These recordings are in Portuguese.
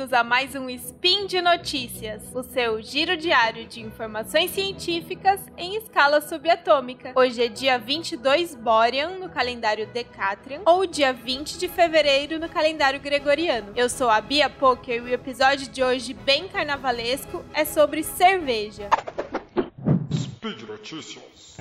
bem-vindos a mais um Spin de Notícias, o seu giro diário de informações científicas em escala subatômica. Hoje é dia 22 Borean no calendário Decatrian ou dia 20 de fevereiro no calendário gregoriano. Eu sou a Bia Poker e o episódio de hoje, bem carnavalesco, é sobre cerveja. Speed Notícias.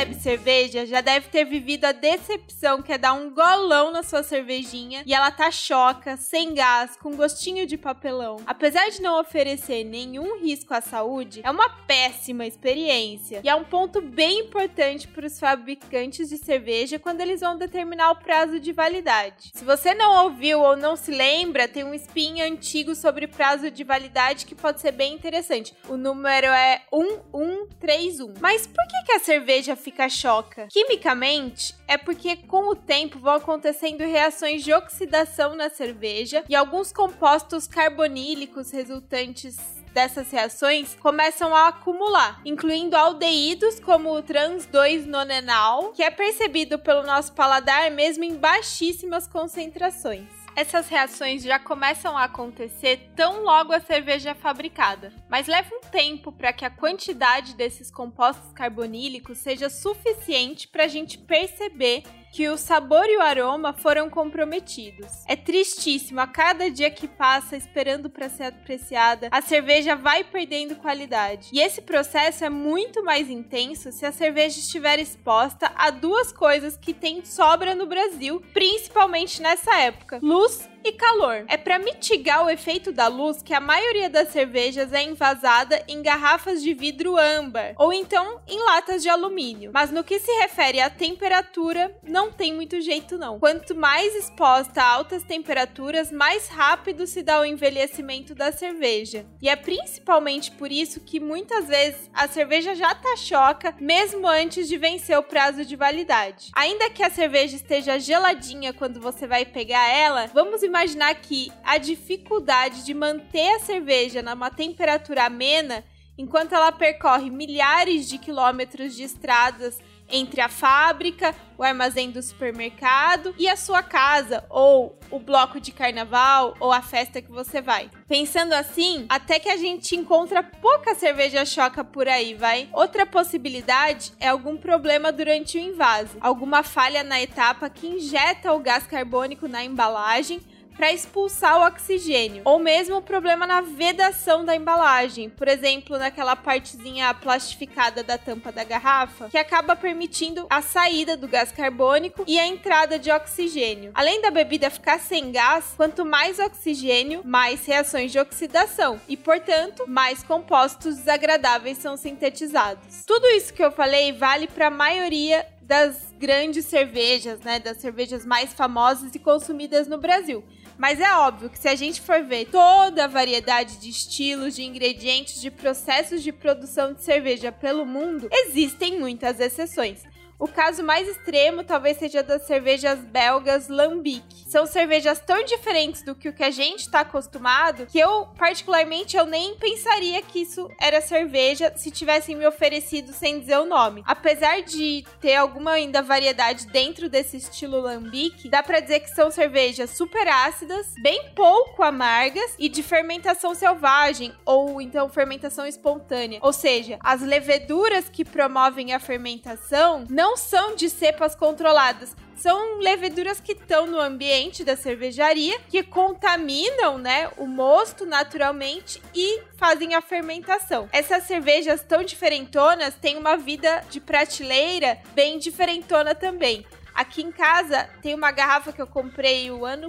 Bebe cerveja, já deve ter vivido a decepção que é dar um golão na sua cervejinha e ela tá choca, sem gás, com gostinho de papelão. Apesar de não oferecer nenhum risco à saúde, é uma péssima experiência e é um ponto bem importante para os fabricantes de cerveja quando eles vão determinar o prazo de validade. Se você não ouviu ou não se lembra, tem um spin antigo sobre prazo de validade que pode ser bem interessante. O número é 1131. Mas por que, que a cerveja cerveja choca. Quimicamente, é porque com o tempo vão acontecendo reações de oxidação na cerveja e alguns compostos carbonílicos resultantes dessas reações começam a acumular, incluindo aldeídos como o trans-2-nonenal, que é percebido pelo nosso paladar mesmo em baixíssimas concentrações. Essas reações já começam a acontecer tão logo a cerveja é fabricada, mas leva um tempo para que a quantidade desses compostos carbonílicos seja suficiente para a gente perceber que o sabor e o aroma foram comprometidos. É tristíssimo, a cada dia que passa esperando para ser apreciada, a cerveja vai perdendo qualidade. E esse processo é muito mais intenso se a cerveja estiver exposta a duas coisas que tem sobra no Brasil, principalmente nessa época: luz e calor. É para mitigar o efeito da luz que a maioria das cervejas é envasada em garrafas de vidro âmbar ou então em latas de alumínio. Mas no que se refere à temperatura, não tem muito jeito não. Quanto mais exposta a altas temperaturas, mais rápido se dá o envelhecimento da cerveja. E é principalmente por isso que muitas vezes a cerveja já tá choca mesmo antes de vencer o prazo de validade. Ainda que a cerveja esteja geladinha quando você vai pegar ela, vamos imaginar que a dificuldade de manter a cerveja numa temperatura amena enquanto ela percorre milhares de quilômetros de estradas entre a fábrica, o armazém do supermercado e a sua casa, ou o bloco de carnaval, ou a festa que você vai. Pensando assim, até que a gente encontra pouca cerveja choca por aí, vai. Outra possibilidade é algum problema durante o invase, alguma falha na etapa que injeta o gás carbônico na embalagem para expulsar o oxigênio, ou mesmo o problema na vedação da embalagem, por exemplo, naquela partezinha plastificada da tampa da garrafa, que acaba permitindo a saída do gás carbônico e a entrada de oxigênio. Além da bebida ficar sem gás, quanto mais oxigênio, mais reações de oxidação e, portanto, mais compostos desagradáveis são sintetizados. Tudo isso que eu falei vale para a maioria das grandes cervejas, né, das cervejas mais famosas e consumidas no Brasil. Mas é óbvio que se a gente for ver toda a variedade de estilos, de ingredientes, de processos de produção de cerveja pelo mundo, existem muitas exceções. O caso mais extremo talvez seja das cervejas belgas Lambic. São cervejas tão diferentes do que o que a gente está acostumado que eu, particularmente, eu nem pensaria que isso era cerveja se tivessem me oferecido sem dizer o nome. Apesar de ter alguma ainda variedade dentro desse estilo Lambic, dá para dizer que são cervejas super ácidas, bem pouco amargas e de fermentação selvagem ou então fermentação espontânea. Ou seja, as leveduras que promovem a fermentação não não são de cepas controladas. São leveduras que estão no ambiente da cervejaria, que contaminam, né, o mosto naturalmente e fazem a fermentação. Essas cervejas tão diferentonas têm uma vida de prateleira bem diferentona também. Aqui em casa tem uma garrafa que eu comprei o ano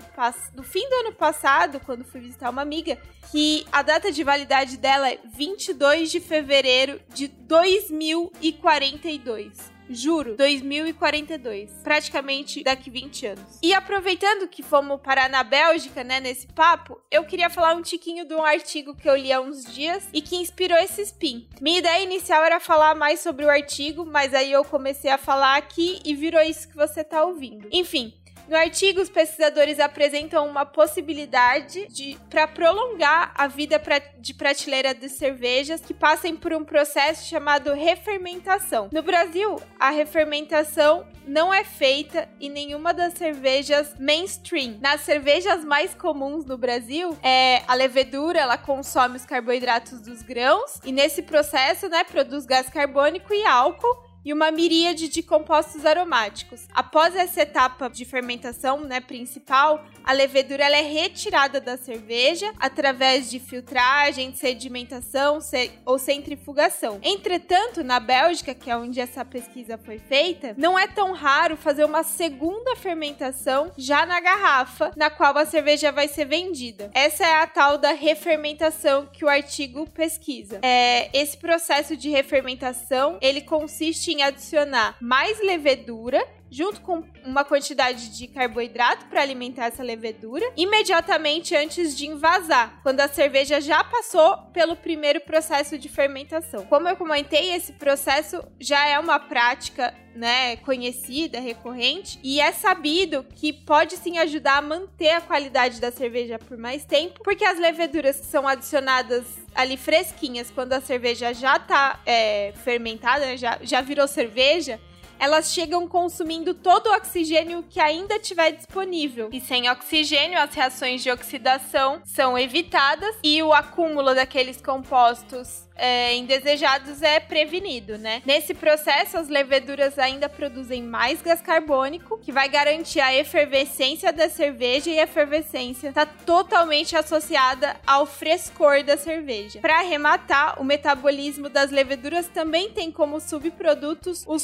no fim do ano passado, quando fui visitar uma amiga, que a data de validade dela é 22 de fevereiro de 2042. Juro, 2042. Praticamente daqui 20 anos. E aproveitando que fomos parar na Bélgica, né, nesse papo, eu queria falar um tiquinho de um artigo que eu li há uns dias e que inspirou esse spin. Minha ideia inicial era falar mais sobre o artigo, mas aí eu comecei a falar aqui e virou isso que você tá ouvindo. Enfim, No artigo, os pesquisadores apresentam uma possibilidade de para prolongar a vida pra, de prateleira de cervejas que passem por um processo chamado refermentação. No Brasil, a refermentação não é feita em nenhuma das cervejas mainstream. Nas cervejas mais comuns no Brasil, é a levedura, ela consome os carboidratos dos grãos e nesse processo, né, produz gás carbônico e álcool e uma miríade de compostos aromáticos. Após essa etapa de fermentação, né, principal, a levedura ela é retirada da cerveja através de filtragem, sedimentação ou centrifugação. Entretanto, na Bélgica, que é onde essa pesquisa foi feita, não é tão raro fazer uma segunda fermentação já na garrafa, na qual a cerveja vai ser vendida. Essa é a tal da refermentação que o artigo pesquisa. É, esse processo de refermentação ele consiste adicionar mais levedura junto com uma quantidade de carboidrato para alimentar essa levedura, imediatamente antes de invasar, quando a cerveja já passou pelo primeiro processo de fermentação. Como eu comentei, esse processo já é uma prática né, conhecida, recorrente, e é sabido que pode sim ajudar a manter a qualidade da cerveja por mais tempo, porque as leveduras que são adicionadas ali fresquinhas quando a cerveja já está é, fermentada, já, já virou cerveja, elas chegam consumindo todo o oxigênio que ainda tiver disponível. E sem oxigênio, as reações de oxidação são evitadas e o acúmulo daqueles compostos é, indesejados é prevenido, né? Nesse processo, as leveduras ainda produzem mais gás carbônico, que vai garantir a efervescência da cerveja e a efervescência está totalmente associada ao frescor da cerveja. Para arrematar, o metabolismo das leveduras também tem como subprodutos os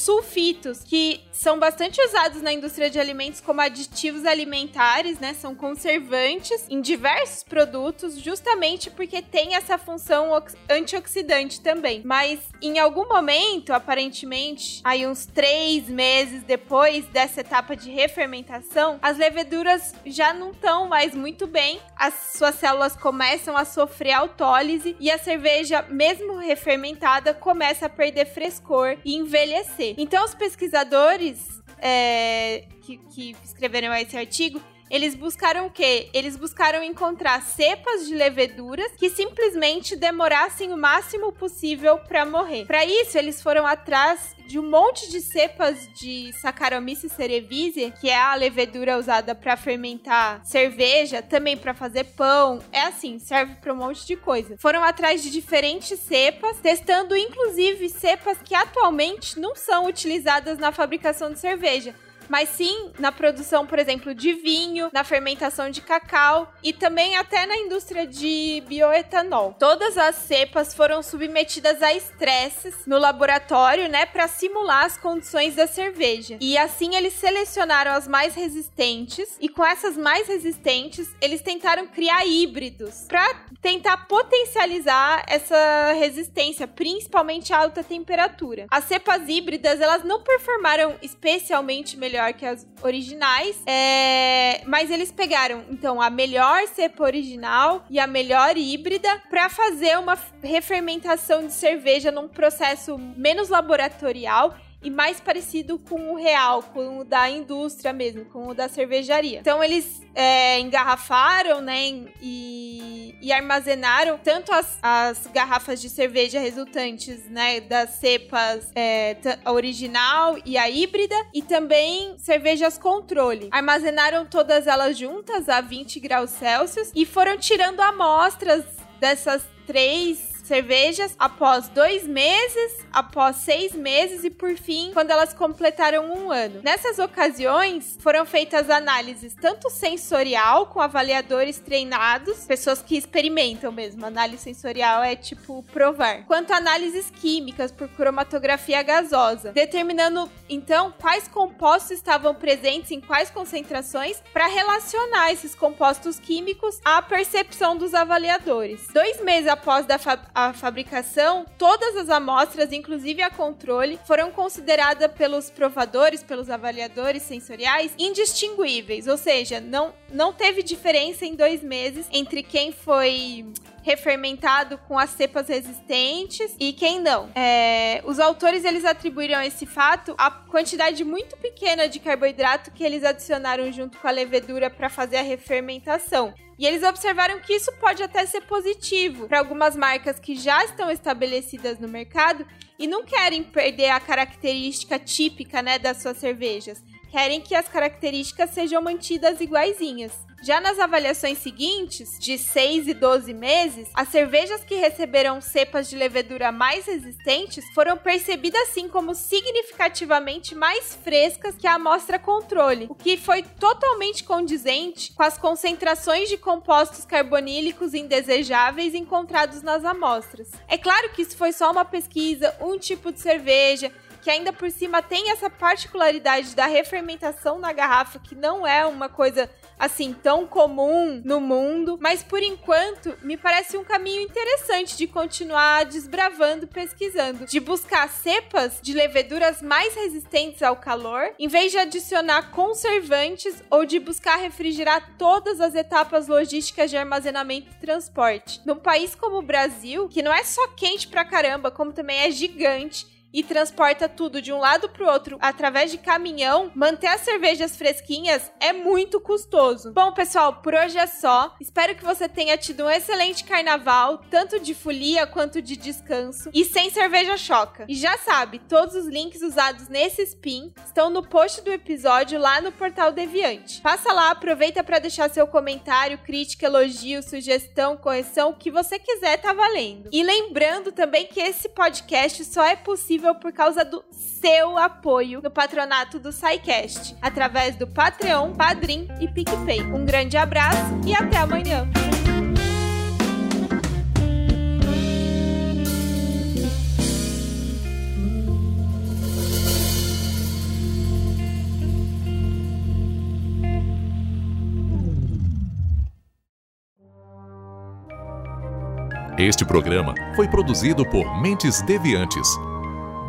que são bastante usados na indústria de alimentos como aditivos alimentares, né? São conservantes em diversos produtos, justamente porque tem essa função antioxidante oxidante também. Mas em algum momento, aparentemente, aí uns três meses depois dessa etapa de refermentação, as leveduras já não estão mais muito bem, as suas células começam a sofrer autólise e a cerveja, mesmo refermentada, começa a perder frescor e envelhecer. Então, os é, que, que escreveram esse artigo eles buscaram o quê? Eles buscaram encontrar cepas de leveduras que simplesmente demorassem o máximo possível para morrer. Para isso, eles foram atrás de um monte de cepas de Saccharomyces cerevisiae, que é a levedura usada para fermentar cerveja, também para fazer pão. É assim, serve para um monte de coisa. Foram atrás de diferentes cepas, testando inclusive cepas que atualmente não são utilizadas na fabricação de cerveja mas sim na produção, por exemplo, de vinho, na fermentação de cacau e também até na indústria de bioetanol. Todas as cepas foram submetidas a estresses no laboratório, né, para simular as condições da cerveja. E assim eles selecionaram as mais resistentes e com essas mais resistentes, eles tentaram criar híbridos para tentar potencializar essa resistência, principalmente a alta temperatura. As cepas híbridas, elas não performaram especialmente melhor melhor que as originais. É... Mas eles pegaram, então, a melhor cepa original e a melhor híbrida para fazer uma refermentação de cerveja num processo menos laboratorial e mais parecido com o real, com o da indústria mesmo, com o da cervejaria. Então eles é, engarrafaram, né, e, e, armazenaram tanto as, as, garrafas de cerveja resultantes, né, das cepas é, original e a híbrida, e também cervejas controle. Armazenaram todas elas juntas a 20 graus Celsius e foram tirando amostras dessas três cervejas após dois meses, após seis meses e, por fim, quando elas completaram um ano. Nessas ocasiões, foram feitas análises tanto sensorial, com avaliadores treinados, pessoas que experimentam mesmo. Análise sensorial é tipo provar, quanto análises químicas por cromatografia gasosa, determinando então quais compostos estavam presentes em quais concentrações para relacionar esses compostos químicos à percepção dos avaliadores. Dois meses após da a fabricação, todas as amostras, inclusive a controle, foram consideradas pelos provadores, pelos avaliadores sensoriais, indistinguíveis, ou seja, não, não teve diferença em dois meses entre quem foi refermentado com as cepas resistentes e quem não. É, os autores eles atribuíram esse fato à quantidade muito pequena de carboidrato que eles adicionaram junto com a levedura para fazer a refermentação. E eles observaram que isso pode até ser positivo para algumas marcas que já estão estabelecidas no mercado e não querem perder a característica típica, né, das suas cervejas. Querem que as características sejam mantidas iguaizinhas. Já nas avaliações seguintes, de 6 e 12 meses, as cervejas que receberam cepas de levedura mais resistentes foram percebidas assim como significativamente mais frescas que a amostra controle, o que foi totalmente condizente com as concentrações de compostos carbonílicos indesejáveis encontrados nas amostras. É claro que isso foi só uma pesquisa, um tipo de cerveja, que ainda por cima tem essa particularidade da refermentação na garrafa, que não é uma coisa assim tão comum no mundo, mas por enquanto me parece um caminho interessante de continuar desbravando, pesquisando, de buscar cepas de leveduras mais resistentes ao calor, em vez de adicionar conservantes ou de buscar refrigerar todas as etapas logísticas de armazenamento e transporte. Num país como o Brasil, que não é só quente pra caramba, como também é gigante, e transporta tudo de um lado para o outro através de caminhão, manter as cervejas fresquinhas é muito custoso. Bom, pessoal, por hoje é só. Espero que você tenha tido um excelente carnaval, tanto de folia quanto de descanso, e sem cerveja choca. E já sabe, todos os links usados nesse spin estão no post do episódio lá no portal Deviante. Passa lá, aproveita para deixar seu comentário, crítica, elogio, sugestão, correção, o que você quiser tá valendo. E lembrando também que esse podcast só é possível possível por causa do seu apoio no patronato do SciCast, através do Patreon, Padrim e PicPay. Um grande abraço e até amanhã! Este programa foi produzido por Mentes Deviantes